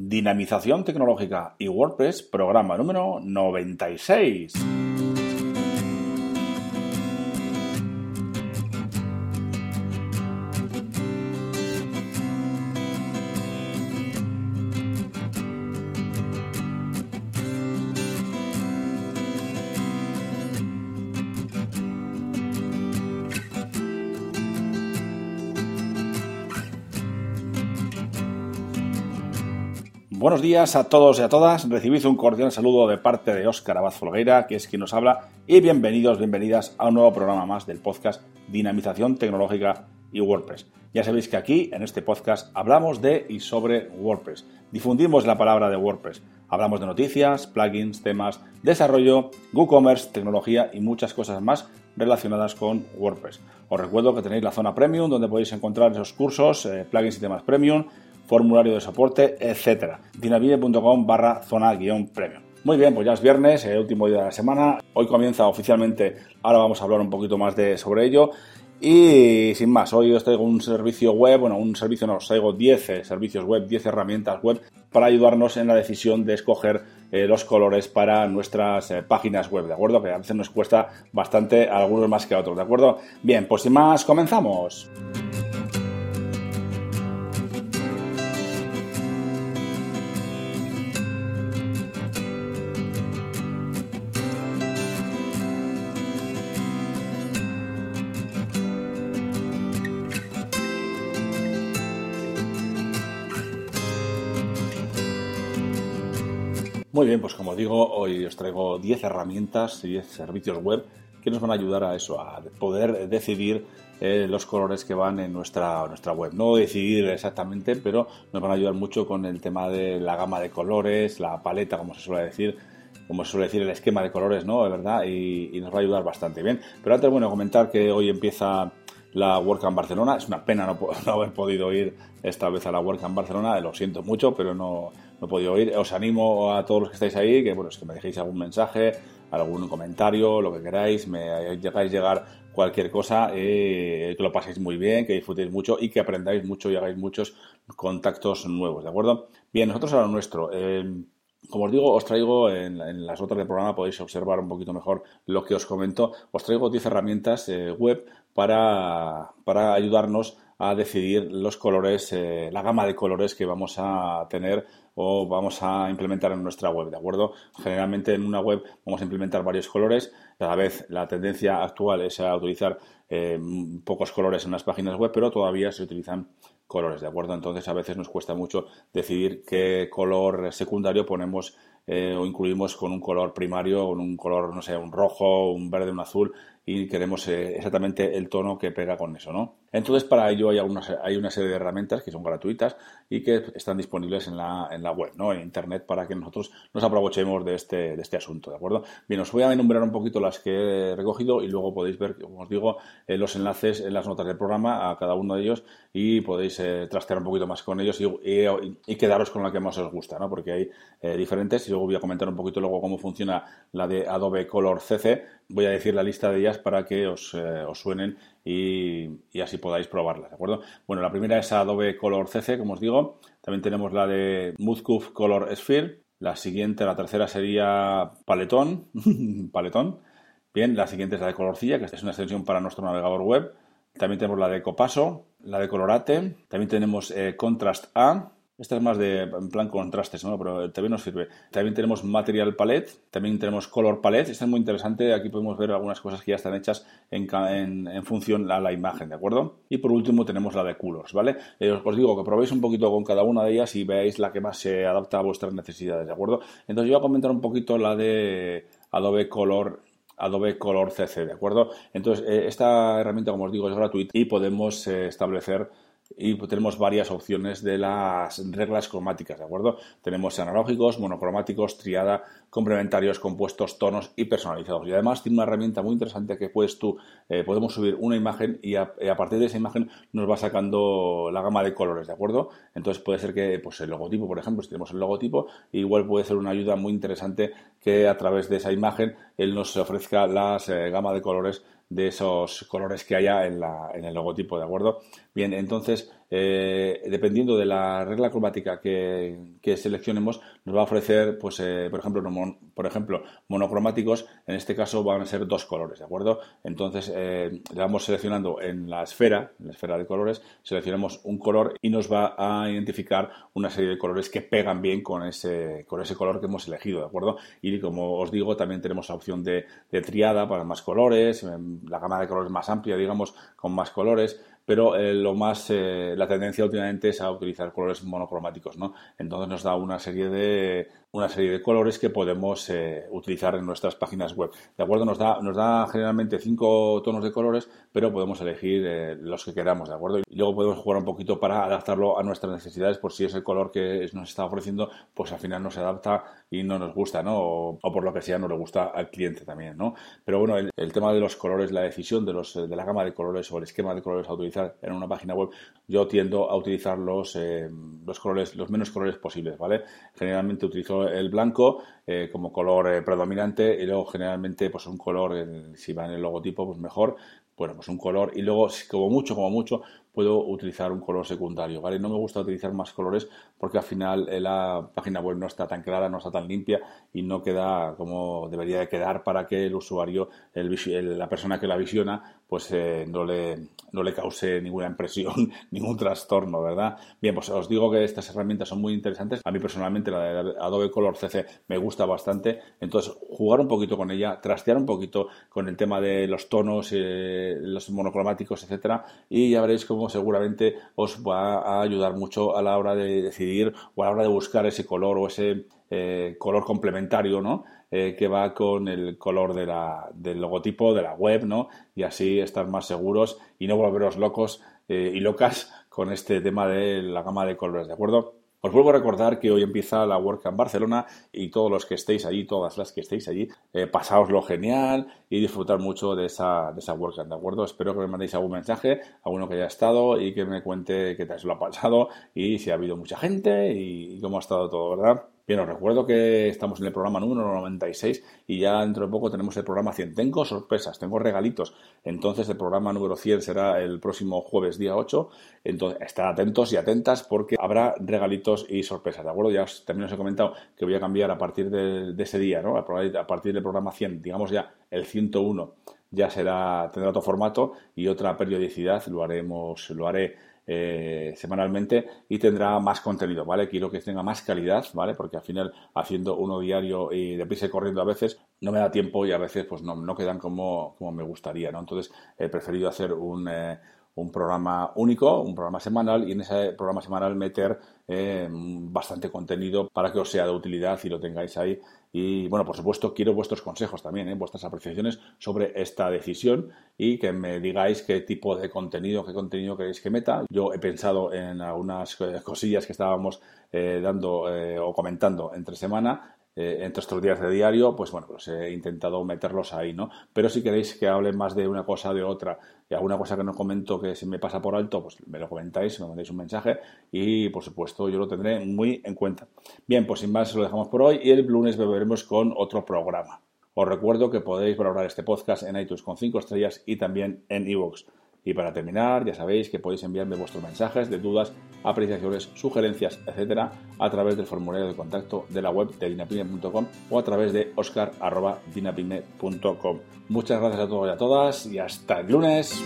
Dinamización Tecnológica y WordPress, programa número 96. Buenos días a todos y a todas. Recibid un cordial saludo de parte de Óscar Abad Folgueira, que es quien nos habla, y bienvenidos, bienvenidas a un nuevo programa más del podcast Dinamización Tecnológica y WordPress. Ya sabéis que aquí, en este podcast, hablamos de y sobre WordPress. Difundimos la palabra de WordPress. Hablamos de noticias, plugins, temas, desarrollo, WooCommerce, tecnología y muchas cosas más relacionadas con WordPress. Os recuerdo que tenéis la zona premium donde podéis encontrar esos cursos, eh, plugins y temas premium formulario de soporte, etcétera. dinavide.com barra zona guion premium. Muy bien, pues ya es viernes, el último día de la semana. Hoy comienza oficialmente, ahora vamos a hablar un poquito más de, sobre ello. Y sin más, hoy os traigo un servicio web, bueno, un servicio no, os traigo 10 eh, servicios web, 10 herramientas web para ayudarnos en la decisión de escoger eh, los colores para nuestras eh, páginas web, ¿de acuerdo? Que a veces nos cuesta bastante, algunos más que a otros, ¿de acuerdo? Bien, pues sin más, comenzamos. Muy bien, pues como digo, hoy os traigo 10 herramientas y 10 servicios web que nos van a ayudar a eso, a poder decidir eh, los colores que van en nuestra, nuestra web. No decidir exactamente, pero nos van a ayudar mucho con el tema de la gama de colores, la paleta, como se suele decir, como se suele decir, el esquema de colores, ¿no? De verdad, y, nos va a ayudar bastante bien. Pero antes, bueno, comentar que hoy empieza la WordCamp Barcelona. Es una pena no, no, haber podido ir esta vez a la WordCamp Barcelona, lo siento mucho, pero no, no he podido ir. Os animo a todos los que estáis ahí que, bueno, es que me dejéis algún mensaje, algún comentario, lo que queráis, me hagáis llegar cualquier cosa, eh, que lo paséis muy bien, que disfrutéis mucho y que aprendáis mucho y hagáis muchos contactos nuevos, ¿de acuerdo? Bien, nosotros a lo nuestro. Eh, como os digo, os traigo en, las notas del programa, podéis observar un poquito mejor lo que os comento. Os traigo 10 herramientas eh, web para, para, ayudarnos a decidir los colores, la gama de colores que vamos a tener o vamos a implementar en nuestra web, ¿de acuerdo? Generalmente en una web vamos a implementar varios colores, a la vez la tendencia actual es a utilizar eh, pocos colores en las páginas web, pero todavía se utilizan colores, ¿de acuerdo? Entonces a veces nos cuesta mucho decidir qué color secundario ponemos eh, o incluimos con un color primario, con un color, no sé, un rojo, un verde, un azul, y queremos eh, exactamente el tono que pega con eso, ¿no? Entonces, para ello hay, algunas, hay una serie de herramientas que son gratuitas y que están disponibles en la, en la web, ¿no? En Internet, para que nosotros nos aprovechemos de este, de este asunto, ¿de acuerdo? Bien, os voy a enumerar un poquito las que he recogido y luego podéis ver, como os digo, eh, los enlaces en las notas del programa a cada uno de ellos y podéis eh, trastear un poquito más con ellos y, quedaros con la que más os gusta, ¿no? Porque hay diferentes y luego voy a comentar un poquito luego cómo funciona la de Adobe Color CC. Voy a decir la lista de ellas para que os, os suenen y, así podáis probarla, ¿de acuerdo? Bueno, la primera es Adobe Color CC, como os digo. También tenemos la de Smooth Color Sphere. La siguiente, la tercera sería Paletón. Paletón. Bien, la siguiente es la de Colorcilla, que es una extensión para nuestro navegador web. También tenemos la de Copaso, la de Colorate. También tenemos eh, Contrast A, esta es más de en plan contrastes, ¿no? pero también nos sirve. También tenemos Material Palette, también tenemos Color Palette. Esta es muy interesante. Aquí podemos ver algunas cosas que ya están hechas en, función a la imagen, ¿de acuerdo? Y por último tenemos la de Colors, ¿vale? Eh, os, digo que probéis un poquito con cada una de ellas y veáis la que más se adapta a vuestras necesidades, ¿de acuerdo? Entonces yo voy a comentar un poquito la de Adobe Color Adobe Color CC, ¿de acuerdo? Entonces, eh, esta herramienta, como os digo, es gratuita y podemos eh, establecer y tenemos varias opciones de las reglas cromáticas, ¿de acuerdo? Tenemos analógicos, monocromáticos, triada, complementarios, compuestos, tonos y personalizados. Y además tiene una herramienta muy interesante que puedes tú, eh, podemos subir una imagen y a, partir de esa imagen nos va sacando la gama de colores, ¿de acuerdo? Entonces puede ser que pues el logotipo, por ejemplo, si tenemos el logotipo, igual puede ser una ayuda muy interesante que a través de esa imagen él nos ofrezca la eh, gama de colores de esos colores que haya en, la, en el logotipo, ¿de acuerdo? Bien, entonces eh, dependiendo de la regla cromática que, seleccionemos, nos va a ofrecer, pues, eh, por, ejemplo, por ejemplo, monocromáticos, en este caso van a ser dos colores, ¿de acuerdo? Entonces, le vamos seleccionando en la esfera, en la esfera de colores, seleccionamos un color y nos va a identificar una serie de colores que pegan bien con ese, con ese color que hemos elegido, ¿de acuerdo? Y como os digo, también tenemos la opción de, de triada para más colores, la gama de colores más amplia, digamos, con más colores pero eh, lo más, eh, la tendencia últimamente es a utilizar colores monocromáticos, ¿no? Entonces nos da una serie de, una serie de colores que podemos eh, utilizar en nuestras páginas web. ¿De acuerdo? Nos da, nos da generalmente cinco tonos de colores, pero podemos elegir eh, los que queramos, ¿de acuerdo? Y luego podemos jugar un poquito para adaptarlo a nuestras necesidades, por si es el color que nos está ofreciendo, pues al final no se adapta y no nos gusta, ¿no? O, por lo que sea, no le gusta al cliente también, ¿no? Pero bueno, el, tema de los colores, la decisión de, los, de la gama de colores o el esquema de colores a utilizar en una página web, yo tiendo a utilizar los, eh, los colores, los menos colores posibles, ¿vale? Generalmente utilizo el blanco eh, como color eh, predominante y luego generalmente pues un color, si va en el logotipo, pues mejor, bueno, pues un color y luego como mucho, como mucho, puedo utilizar un color secundario, ¿vale? No me gusta utilizar más colores porque al final eh, la página web no está tan clara, no está tan limpia y no queda como debería de quedar para que el usuario, el, la persona que la visiona, pues eh, no, le, no le cause ninguna impresión, ningún trastorno, ¿verdad? Bien, pues os digo que estas herramientas son muy interesantes. A mí personalmente la de Adobe Color CC me gusta bastante. Entonces, jugar un poquito con ella, trastear un poquito con el tema de los tonos, eh, los monocromáticos, etcétera, y ya veréis cómo seguramente os va a ayudar mucho a la hora de decidir o a la hora de buscar ese color o ese eh, color complementario, ¿no? Eh, que va con el color del logotipo de la web, ¿no? Y así estar más seguros y no volveros locos eh, y locas con este tema de la gama de colores, ¿de acuerdo? Os vuelvo a recordar que hoy empieza la WordCamp Barcelona y todos los que estéis allí, todas las que estéis allí, eh, pasaoslo genial y disfrutar mucho de esa, de esa WordCamp, ¿de acuerdo? Espero que me mandéis algún mensaje, a uno que haya estado y que me cuente qué tal se lo ha pasado y si ha habido mucha gente y cómo ha estado todo, ¿verdad? Bien, os recuerdo que estamos en el programa número 96 y ya dentro de poco tenemos el programa 100. Tengo sorpresas, tengo regalitos. Entonces el programa número 100 será el próximo jueves día 8. Entonces, estad atentos y atentas porque habrá regalitos y sorpresas, ¿de acuerdo? Ya también os he comentado que voy a cambiar a partir de, ese día, ¿no? A partir del programa 100, digamos ya el 101 ya será, tendrá otro formato y otra periodicidad, lo haremos, lo haré eh, semanalmente y tendrá más contenido, ¿vale? Quiero que tenga más calidad, ¿vale? Porque al final haciendo uno diario y deprisa y corriendo a veces no me da tiempo y a veces pues no, no quedan como, como me gustaría, ¿no? Entonces he preferido hacer un, eh, un programa único, un programa semanal y en ese programa semanal meter eh, bastante contenido para que os sea de utilidad y lo tengáis ahí y bueno, por supuesto, quiero vuestros consejos también, ¿eh? vuestras apreciaciones sobre esta decisión y que me digáis qué tipo de contenido, qué contenido queréis que meta. Yo he pensado en algunas eh, cosillas que estábamos dando o comentando entre semana eh, entre estos días de diario, pues bueno, pues he intentado meterlos ahí, ¿no? Pero si queréis que hable más de una cosa o de otra y alguna cosa que no comento que se me pasa por alto, pues me lo comentáis, me mandáis un mensaje y por supuesto yo lo tendré muy en cuenta. Bien, pues sin más lo dejamos por hoy y el lunes volveremos con otro programa. Os recuerdo que podéis valorar este podcast en iTunes con 5 estrellas y también en iVoox. Y para terminar, ya sabéis que podéis enviarme vuestros mensajes de dudas, apreciaciones, sugerencias, etcétera, a través del formulario de contacto de la web de dinapime.com o a través de oscar.dinapime.com. Muchas gracias a todos y a todas y hasta el lunes.